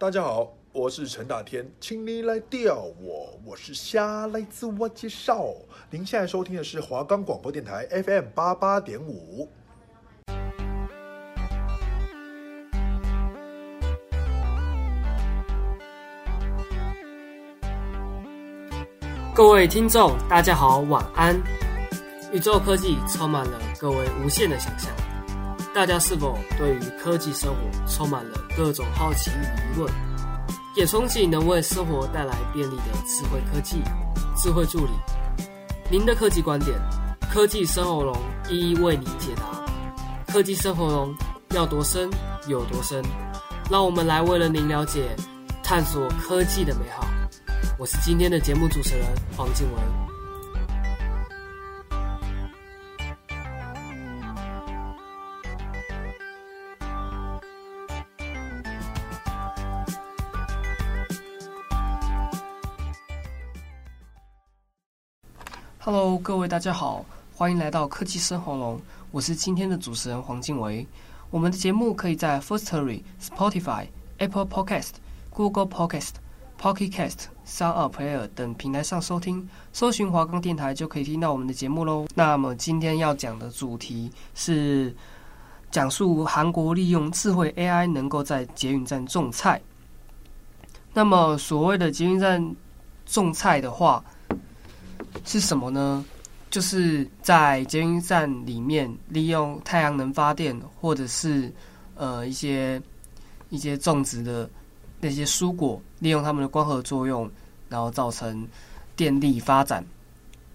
大家好，我是陈大天，请你来钓我，我是虾，来自我介绍。您现在收听的是华冈广播电台 FM 八八点五。各位听众，大家好，晚安。宇宙科技充满了各位无限的想象。大家是否对于科技生活充满了各种好奇与疑问？也憧憬能为生活带来便利的智慧科技、智慧助理。您的科技观点，科技生活龙一一为您解答。科技生活龙要多深有多深，让我们来为了您了解、探索科技的美好。我是今天的节目主持人黄静文。Hello，各位大家好，欢迎来到科技生活龙，我是今天的主持人黄静维。我们的节目可以在 Firstory、Spotify、Apple Podcast、Google Podcast、Pocket Cast、SoundPlayer 等平台上收听，搜寻华冈电台就可以听到我们的节目喽。那么今天要讲的主题是讲述韩国利用智慧 AI 能够在捷运站种菜。那么所谓的捷运站种菜的话，是什么呢？就是在捷运站里面利用太阳能发电，或者是呃一些一些种植的那些蔬果，利用它们的光合作用，然后造成电力发展。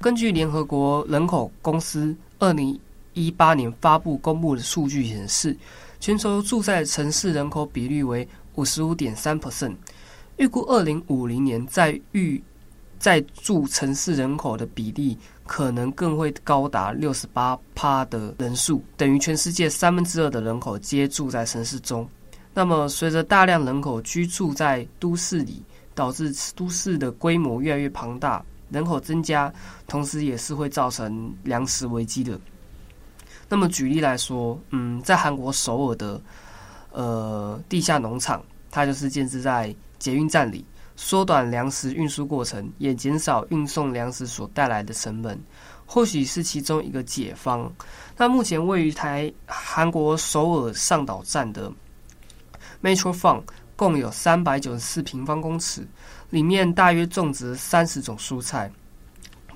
根据联合国人口公司二零一八年发布公布的数据显示，全球住在城市人口比率为五十五点三 percent，预估二零五零年在预在住城市人口的比例可能更会高达六十八趴的人数，等于全世界三分之二的人口皆住在城市中。那么，随着大量人口居住在都市里，导致都市的规模越来越庞大，人口增加，同时也是会造成粮食危机的。那么，举例来说，嗯，在韩国首尔的呃地下农场，它就是建置在捷运站里。缩短粮食运输过程，也减少运送粮食所带来的成本，或许是其中一个解方。那目前位于台韩国首尔上岛站的 Metro Farm 共有三百九十四平方公尺，里面大约种植三十种蔬菜，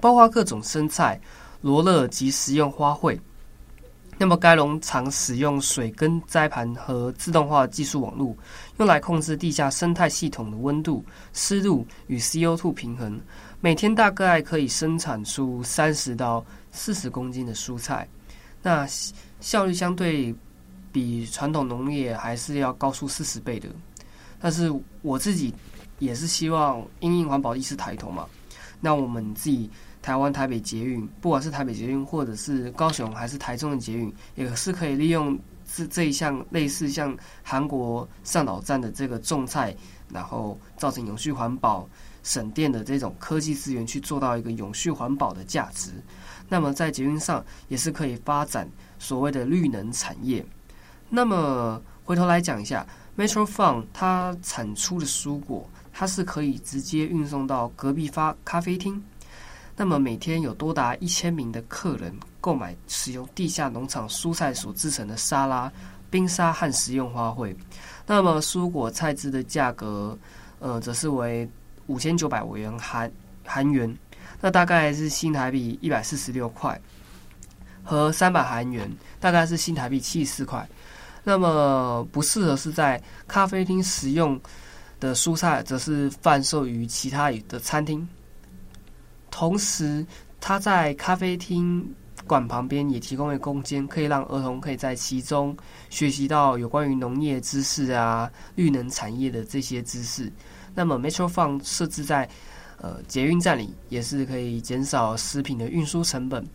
包括各种生菜、罗勒及食用花卉。那么，该农场使用水耕栽培和自动化技术网络，用来控制地下生态系统的温度、湿度与 CO2 平衡。每天大概可以生产出三十到四十公斤的蔬菜，那效率相对比传统农业还是要高出四十倍的。但是我自己也是希望，因应环保意识抬头嘛，那我们自己。台湾台北捷运，不管是台北捷运，或者是高雄还是台中的捷运，也是可以利用这这一项类似像韩国上岛站的这个种菜，然后造成永续环保、省电的这种科技资源，去做到一个永续环保的价值。那么在捷运上也是可以发展所谓的绿能产业。那么回头来讲一下，Metro Farm 它产出的蔬果，它是可以直接运送到隔壁发咖啡厅。那么每天有多达一千名的客人购买使用地下农场蔬菜所制成的沙拉、冰沙和食用花卉。那么蔬果菜汁的价格，呃，则是为五千九百元韩韩元，那大概是新台币一百四十六块，和三百韩元，大概是新台币七十四块。那么不适合是在咖啡厅食用的蔬菜，则是贩售于其他的餐厅。同时，它在咖啡厅馆旁边也提供了空间，可以让儿童可以在其中学习到有关于农业知识啊、绿能产业的这些知识。那么，Metro Farm 设置在呃捷运站里，也是可以减少食品的运输成本。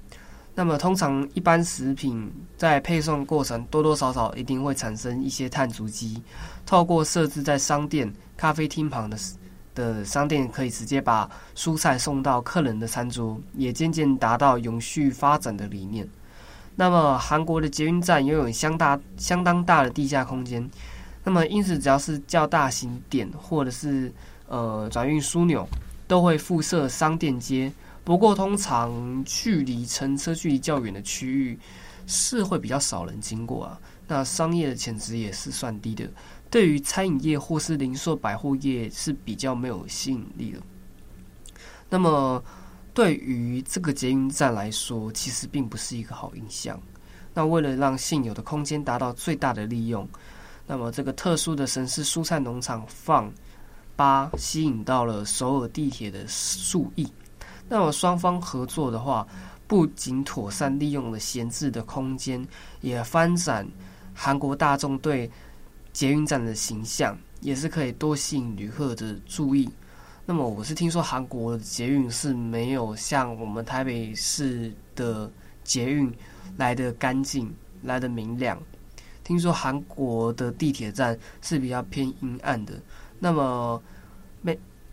那么，通常一般食品在配送过程多多少少一定会产生一些碳足迹，透过设置在商店、咖啡厅旁的。的商店可以直接把蔬菜送到客人的餐桌，也渐渐达到永续发展的理念。那么，韩国的捷运站拥有相大相当大的地下空间，那么因此只要是较大型点或者是呃转运枢纽，都会附设商店街。不过通常距离乘车距离较远的区域是会比较少人经过啊。那商业的潜质也是算低的，对于餐饮业或是零售百货业是比较没有吸引力的。那么对于这个捷运站来说，其实并不是一个好印象。那为了让现有的空间达到最大的利用，那么这个特殊的神氏蔬菜农场放八吸引到了首尔地铁的注意。那么双方合作的话，不仅妥善利用了闲置的空间，也发展韩国大众对捷运站的形象，也是可以多吸引旅客的注意。那么我是听说韩国的捷运是没有像我们台北市的捷运来得干净、来得明亮。听说韩国的地铁站是比较偏阴暗的。那么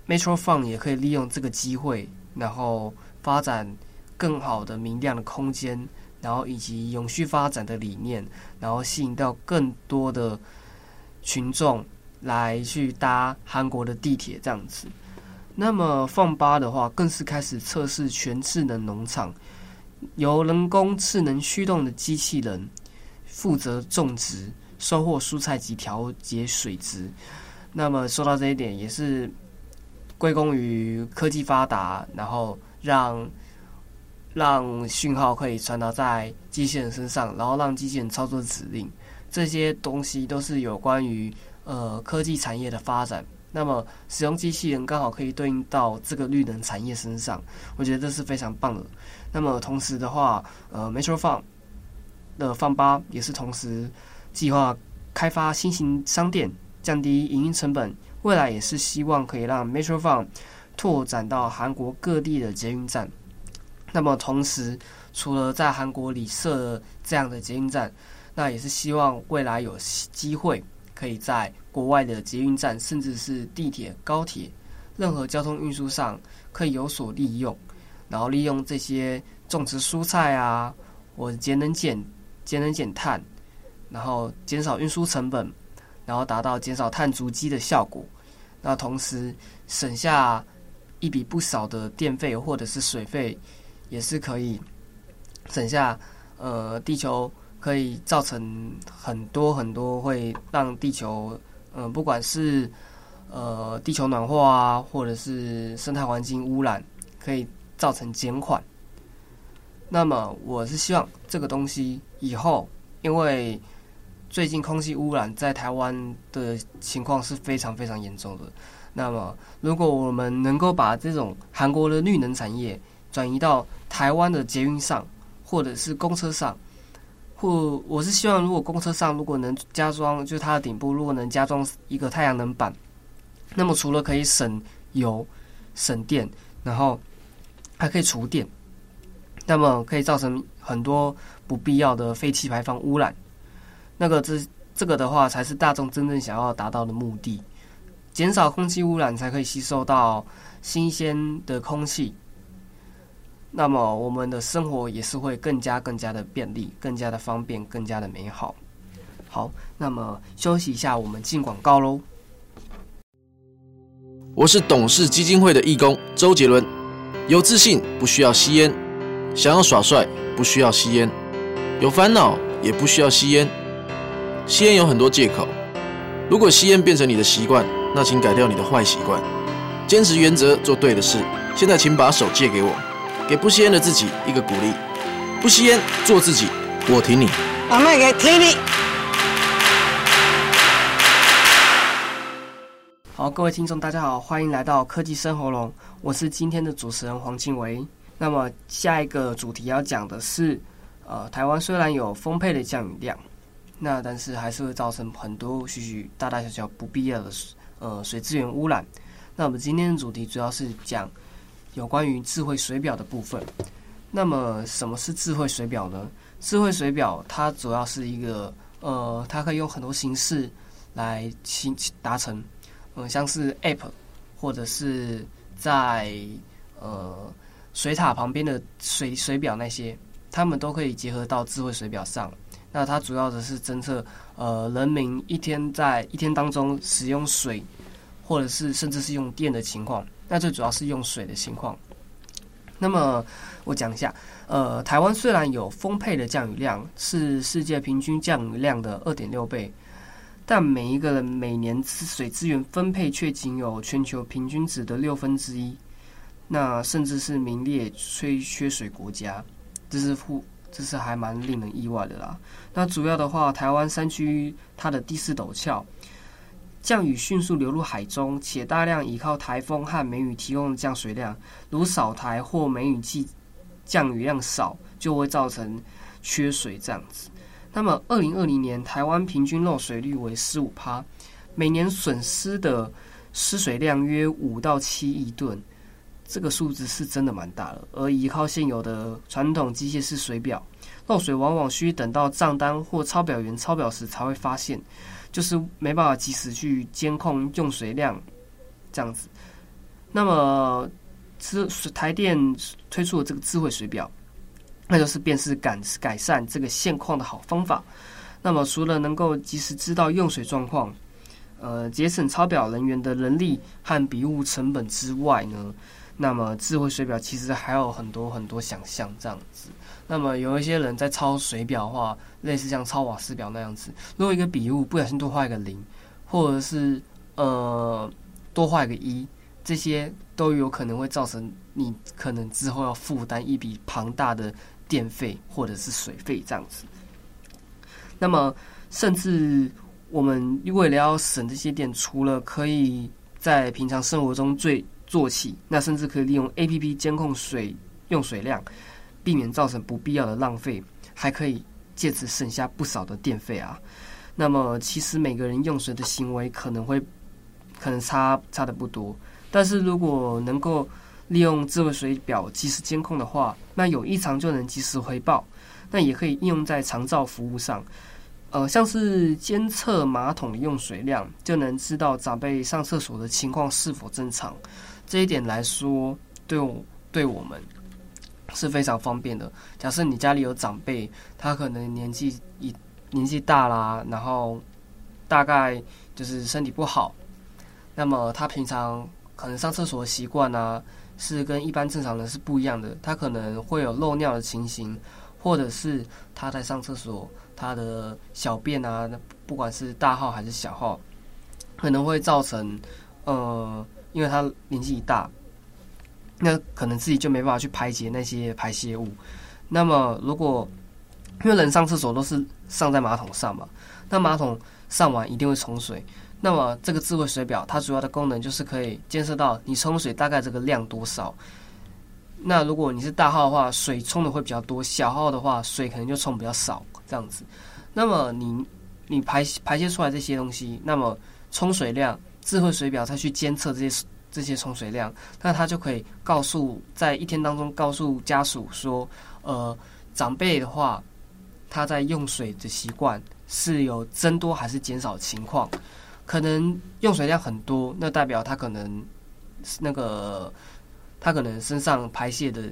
，Metro Fun 也可以利用这个机会。然后发展更好的明亮的空间，然后以及永续发展的理念，然后吸引到更多的群众来去搭韩国的地铁这样子。那么放八的话，更是开始测试全智能农场，由人工智能驱动的机器人负责种植、收获蔬菜及调节水质。那么说到这一点，也是。归功于科技发达，然后让让讯号可以传达在机器人身上，然后让机器人操作指令，这些东西都是有关于呃科技产业的发展。那么使用机器人刚好可以对应到这个绿能产业身上，我觉得这是非常棒的。那么同时的话，呃，Metro Fun 的 FUN 8也是同时计划开发新型商店，降低营运成本。未来也是希望可以让 Metro Fun 拓展到韩国各地的捷运站。那么同时，除了在韩国里设这样的捷运站，那也是希望未来有机会可以在国外的捷运站，甚至是地铁、高铁，任何交通运输上可以有所利用。然后利用这些种植蔬菜啊，或节能减节能减碳，然后减少运输成本。然后达到减少碳足迹的效果，那同时省下一笔不少的电费或者是水费，也是可以省下。呃，地球可以造成很多很多会让地球，嗯、不管是呃地球暖化啊，或者是生态环境污染，可以造成减缓。那么我是希望这个东西以后，因为。最近空气污染在台湾的情况是非常非常严重的。那么，如果我们能够把这种韩国的绿能产业转移到台湾的捷运上，或者是公车上，或我是希望，如果公车上如果能加装，就是它的顶部如果能加装一个太阳能板，那么除了可以省油、省电，然后还可以储电，那么可以造成很多不必要的废气排放污染。那个这这个的话，才是大众真正想要达到的目的，减少空气污染，才可以吸收到新鲜的空气。那么我们的生活也是会更加更加的便利，更加的方便，更加的美好。好，那么休息一下，我们进广告喽。我是董事基金会的义工周杰伦，有自信不需要吸烟，想要耍帅不需要吸烟，有烦恼也不需要吸烟。吸烟有很多借口，如果吸烟变成你的习惯，那请改掉你的坏习惯，坚持原则，做对的事。现在请把手借给我，给不吸烟的自己一个鼓励。不吸烟，做自己，我挺你。我们也挺你。好，各位听众，大家好，欢迎来到科技生活龙，我是今天的主持人黄静维。那么下一个主题要讲的是，呃，台湾虽然有丰沛的降雨量。那但是还是会造成很多许许大大小小不必要的呃水资源污染。那我们今天的主题主要是讲有关于智慧水表的部分。那么什么是智慧水表呢？智慧水表它主要是一个呃，它可以用很多形式来达达成，嗯、呃，像是 App 或者是在呃水塔旁边的水水表那些，它们都可以结合到智慧水表上。那它主要的是侦测呃人民一天在一天当中使用水，或者是甚至是用电的情况。那最主要是用水的情况。那么我讲一下，呃，台湾虽然有丰沛的降雨量，是世界平均降雨量的二点六倍，但每一个人每年水资源分配却仅有全球平均值的六分之一，那甚至是名列缺缺水国家，这是负，这是还蛮令人意外的啦。那主要的话，台湾山区它的地势陡峭。降雨迅速流入海中，且大量依靠台风和梅雨提供的降水量，如扫台或梅雨季降雨量少，就会造成缺水这样子。那么，二零二零年台湾平均漏水率为十五趴，每年损失的失水量约五到七亿吨，这个数字是真的蛮大的。而依靠现有的传统机械式水表，漏水往往需等到账单或抄表员抄表时才会发现。就是没办法及时去监控用水量，这样子。那么，智台电推出了这个智慧水表，那就是便是改改善这个现况的好方法。那么，除了能够及时知道用水状况，呃，节省抄表人员的人力和笔误成本之外呢，那么智慧水表其实还有很多很多想象这样子。那么有一些人在抄水表的话，类似像抄瓦斯表那样子，如果一个笔误不小心多画一个零，或者是呃多画一个一，这些都有可能会造成你可能之后要负担一笔庞大的电费或者是水费这样子。那么甚至我们为了要省这些电，除了可以在平常生活中最做起，那甚至可以利用 APP 监控水用水量。避免造成不必要的浪费，还可以借此省下不少的电费啊。那么，其实每个人用水的行为可能会可能差差的不多，但是如果能够利用智慧水表及时监控的话，那有异常就能及时回报。那也可以应用在长照服务上，呃，像是监测马桶的用水量，就能知道长辈上厕所的情况是否正常。这一点来说，对我对我们。是非常方便的。假设你家里有长辈，他可能年纪一年纪大啦，然后大概就是身体不好，那么他平常可能上厕所的习惯啊，是跟一般正常人是不一样的。他可能会有漏尿的情形，或者是他在上厕所，他的小便啊，不管是大号还是小号，可能会造成呃，因为他年纪一大。那可能自己就没办法去排解那些排泄物。那么，如果因为人上厕所都是上在马桶上嘛，那马桶上完一定会冲水。那么，这个智慧水表它主要的功能就是可以监测到你冲水大概这个量多少。那如果你是大号的话，水冲的会比较多；小号的话，水可能就冲比较少这样子。那么你你排排泄出来这些东西，那么冲水量，智慧水表它去监测这些。这些冲水量，那他就可以告诉在一天当中告诉家属说，呃，长辈的话，他在用水的习惯是有增多还是减少情况，可能用水量很多，那代表他可能那个他可能身上排泄的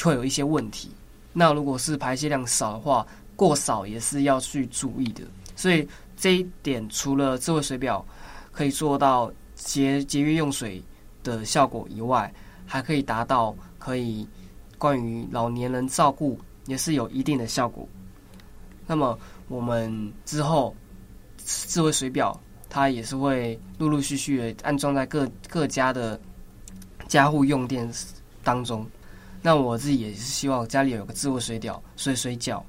会有一些问题。那如果是排泄量少的话，过少也是要去注意的。所以这一点除了智慧水表可以做到。节节约用水的效果以外，还可以达到可以关于老年人照顾也是有一定的效果。那么我们之后智慧水表它也是会陆陆续续的安装在各各家的家户用电当中。那我自己也是希望家里有个智慧水表，水水饺。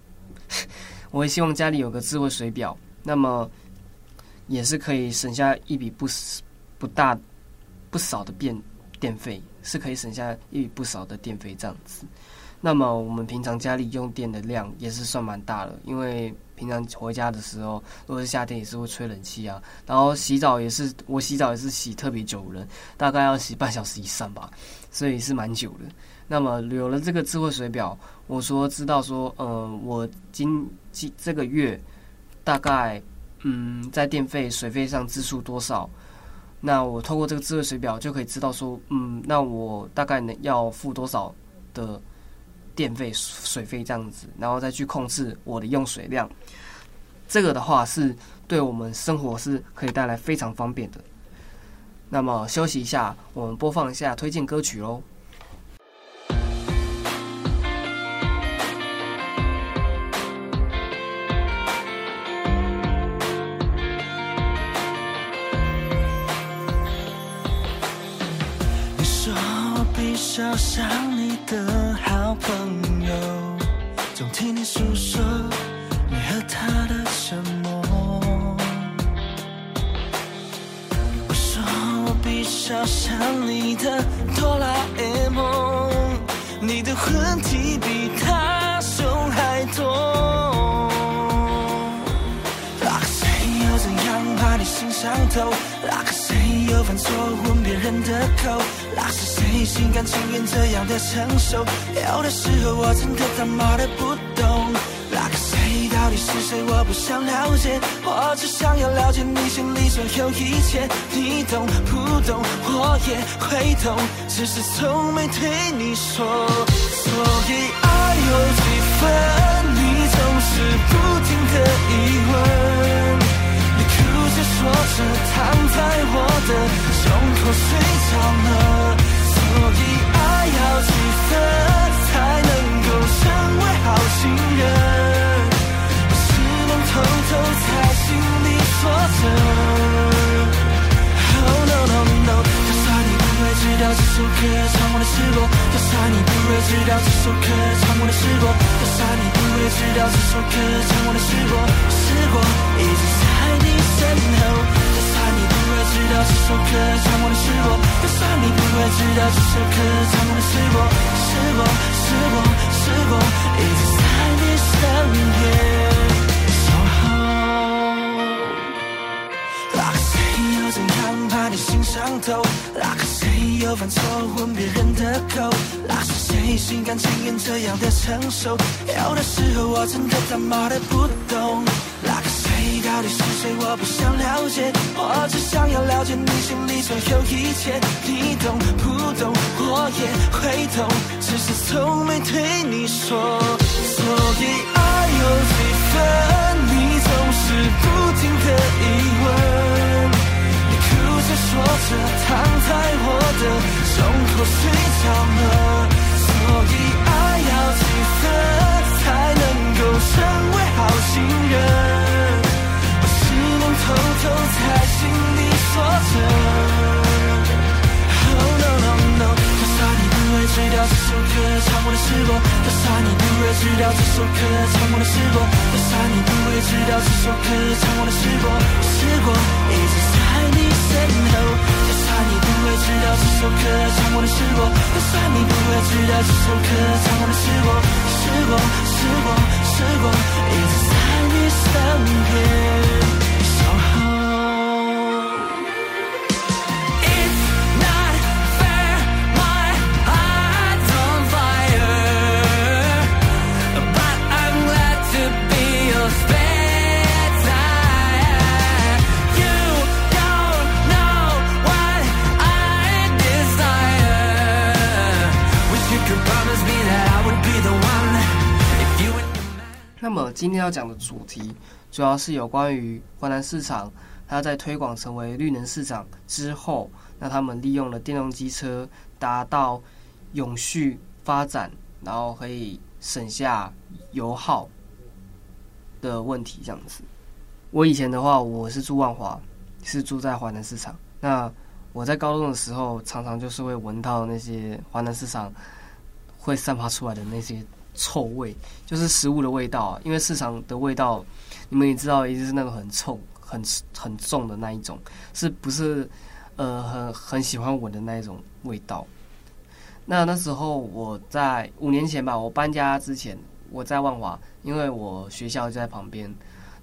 我也希望家里有个智慧水表，那么也是可以省下一笔不不大不少的电电费是可以省下一笔不少的电费这样子。那么我们平常家里用电的量也是算蛮大的，因为平常回家的时候，如果是夏天也是会吹冷气啊。然后洗澡也是，我洗澡也是洗特别久的，大概要洗半小时以上吧，所以是蛮久的。那么有了这个智慧水表，我说知道说，呃，我今今这个月大概嗯在电费水费上支出多少。那我透过这个智慧水表就可以知道说，嗯，那我大概能要付多少的电费、水费这样子，然后再去控制我的用水量。这个的话是对我们生活是可以带来非常方便的。那么休息一下，我们播放一下推荐歌曲喽。像你的好朋友，总听你诉说你和他的沉默。我说我比较像你的哆啦 A 梦，你的问题比他凶还多。那个谁又怎样把你心伤透？那个谁又犯错吻别人的口？那是谁心甘情愿这样的承受？有的时候我真的他妈的不懂。那个谁到底是谁？我不想了解，我只想要了解你心里所有一切。你懂不懂？我也会懂，只是从没对你说。所以爱有几分？你总是不停的疑问。坐着，躺在我的胸口睡着了。所以爱要几分？才能够成为好情人？我只能偷偷在心里说着，Oh no no no，就算你不会知道这首歌唱过的是我，就算你不会知道这首歌唱过的是我，就算你知道这首歌唱过的是我，是我一直在你身后。就算你不会知道这首歌唱过的是我，就算你不会知道这首歌唱过的是我，是我是我是我一直在你身边。上头，那个谁又犯错吻别人的口？那是谁心甘情愿这样的承受？有的时候我真的他妈的不懂，那个谁到底是谁？我不想了解，我只想要了解你心里所有一切。你懂不懂？我也会懂，只是从没对你说。所以爱有几分？你总是不停的疑问。说着，躺在。我的胸口睡着了。所以爱要几分才能够成为好情人？我只能偷偷在。心里说着。Oh no no no！多少你不会知道这首歌唱过的是我，就算你不会知道这首歌唱过的是我，就算你不会知道这首歌唱过的是我，是我一直在你身后。就算你不会知道这首歌唱过的是我，就算你不会知道这首歌唱过的是我，是我是我是我一直在你身边。那么今天要讲的主题主要是有关于华南市场，它在推广成为绿能市场之后，那他们利用了电动机车达到永续发展，然后可以省下油耗的问题。这样子，我以前的话，我是住万华，是住在华南市场。那我在高中的时候，常常就是会闻到那些华南市场会散发出来的那些。臭味就是食物的味道啊，因为市场的味道，你们也知道，一定是那个很臭、很很重的那一种，是不是？呃，很很喜欢闻的那一种味道。那那时候我在五年前吧，我搬家之前，我在万华，因为我学校就在旁边。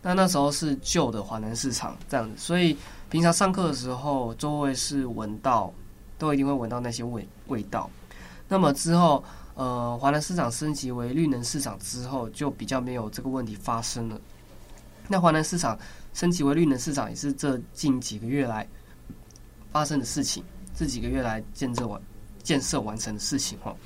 那那时候是旧的华南市场这样子，所以平常上课的时候，周围是闻到，都一定会闻到那些味味道。那么之后。呃，华南市场升级为绿能市场之后，就比较没有这个问题发生了。那华南市场升级为绿能市场，也是这近几个月来发生的事情，这几个月来建设完建设完成的事情哈。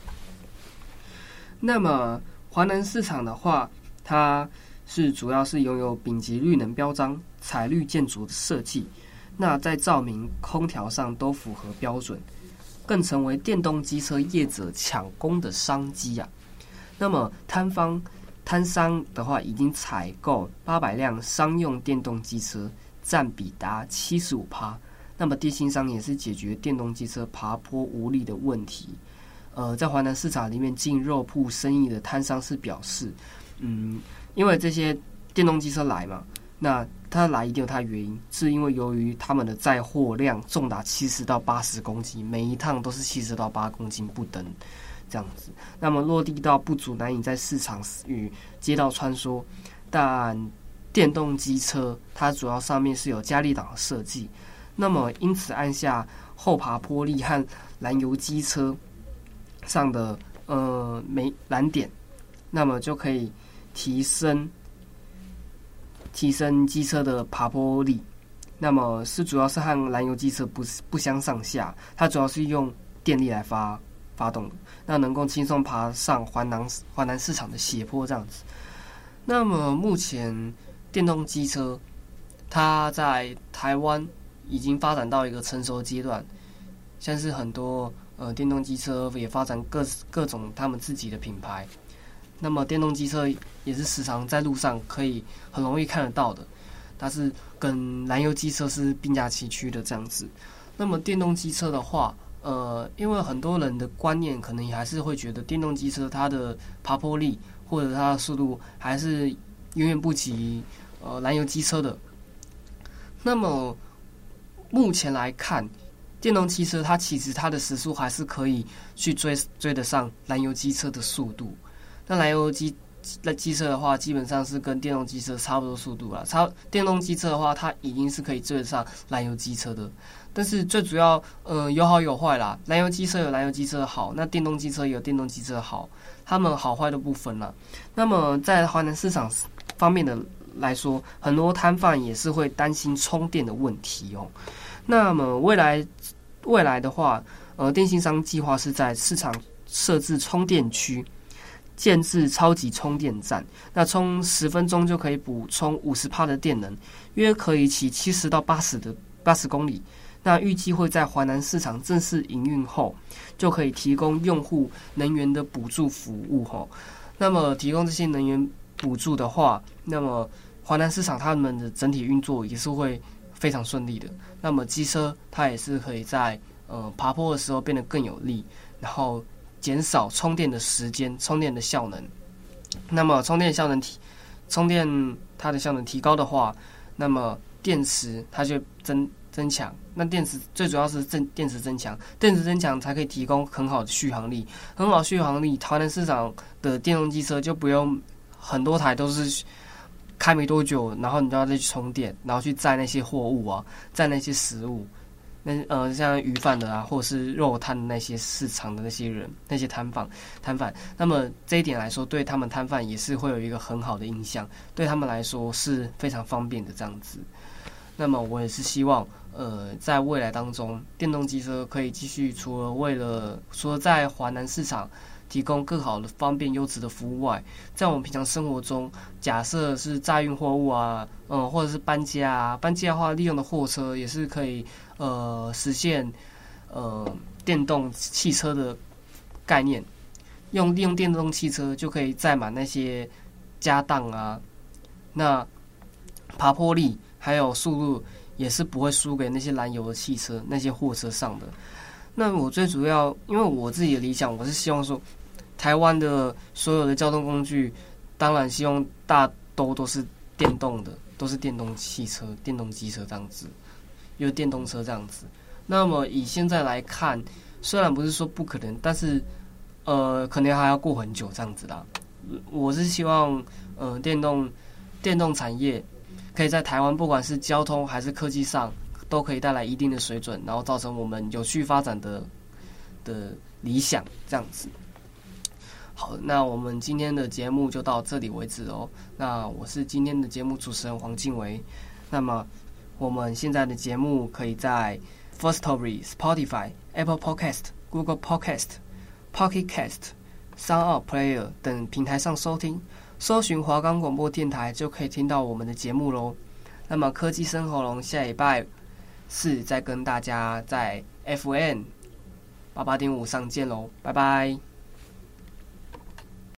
那么华南市场的话，它是主要是拥有丙级绿能标章、彩绿建筑的设计，那在照明、空调上都符合标准，更成为电动机车业者抢攻的商机啊。那么摊方摊商的话，已经采购八百辆商用电动机车，占比达七十五趴。那么电信商也是解决电动机车爬坡无力的问题。呃，在华南市场里面进肉铺生意的摊商是表示，嗯，因为这些电动机车来嘛，那它来一定有它原因，是因为由于他们的载货量重达七十到八十公斤，每一趟都是七十到八公斤不等。这样子，那么落地到不足，难以在市场与街道穿梭。但电动机车它主要上面是有加力档的设计，那么因此按下后爬坡力和燃油机车上的呃没燃点，那么就可以提升提升机车的爬坡力。那么是主要是和燃油机车不不相上下，它主要是用电力来发。发动，那能够轻松爬上华南华南市场的斜坡这样子。那么目前电动机车，它在台湾已经发展到一个成熟阶段，像是很多呃电动机车也发展各各种他们自己的品牌。那么电动机车也是时常在路上可以很容易看得到的，它是跟燃油机车是并驾齐驱的这样子。那么电动机车的话，呃，因为很多人的观念可能也还是会觉得电动机车它的爬坡力或者它的速度还是远远不及呃燃油机车的。那么目前来看，电动汽车它其实它的时速还是可以去追追得上燃油机车的速度。那燃油机那机车的话，基本上是跟电动机车差不多速度了。超电动机车的话，它已经是可以追得上燃油机车的。但是最主要，呃，有好有坏啦。燃油机车有燃油机车的好，那电动机车也有电动机车的好，他们好坏都不分了。那么在华南市场方面的来说，很多摊贩也是会担心充电的问题哦。那么未来未来的话，呃，电信商计划是在市场设置充电区，建置超级充电站，那充十分钟就可以补充五十帕的电能，约可以骑七十到八十的八十公里。那预计会在华南市场正式营运后，就可以提供用户能源的补助服务吼。那么提供这些能源补助的话，那么华南市场他们的整体运作也是会非常顺利的。那么机车它也是可以在呃爬坡的时候变得更有力，然后减少充电的时间、充电的效能。那么充电效能提，充电它的效能提高的话，那么电池它就增。增强，那电池最主要是增电池增强，电池增强才可以提供很好的续航力，很好续航力，台南市场的电动机车就不用很多台都是开没多久，然后你就要再去充电，然后去载那些货物啊，载那些食物，那呃像鱼贩的啊，或者是肉摊的那些市场的那些人，那些摊贩摊贩，那么这一点来说，对他们摊贩也是会有一个很好的印象，对他们来说是非常方便的这样子。那么我也是希望。呃，在未来当中，电动汽车可以继续除了为了说在华南市场提供更好的方便优质的服务外，在我们平常生活中，假设是载运货物啊，嗯、或者是搬家啊，搬家的话，利用的货车也是可以呃实现呃电动汽车的概念，用利用电动汽车就可以载满那些家当啊，那爬坡力还有速度。也是不会输给那些燃油的汽车、那些货车上的。那我最主要，因为我自己的理想，我是希望说，台湾的所有的交通工具，当然希望大都都是电动的，都是电动汽车、电动机车这样子，有电动车这样子。那么以现在来看，虽然不是说不可能，但是呃，可能还要过很久这样子啦。我是希望，呃，电动电动产业。可以在台湾，不管是交通还是科技上，都可以带来一定的水准，然后造成我们有序发展的的理想这样子。好，那我们今天的节目就到这里为止哦。那我是今天的节目主持人黄静维。那么我们现在的节目可以在 Firstory、Spotify、Apple Podcast、Google Podcast、Pocket Cast、Sound Player 等平台上收听，搜寻华冈广播电台就可以听到我们的节目喽。那么科技生活龙下礼拜。是再跟大家在 fn 八八点五上见喽拜拜。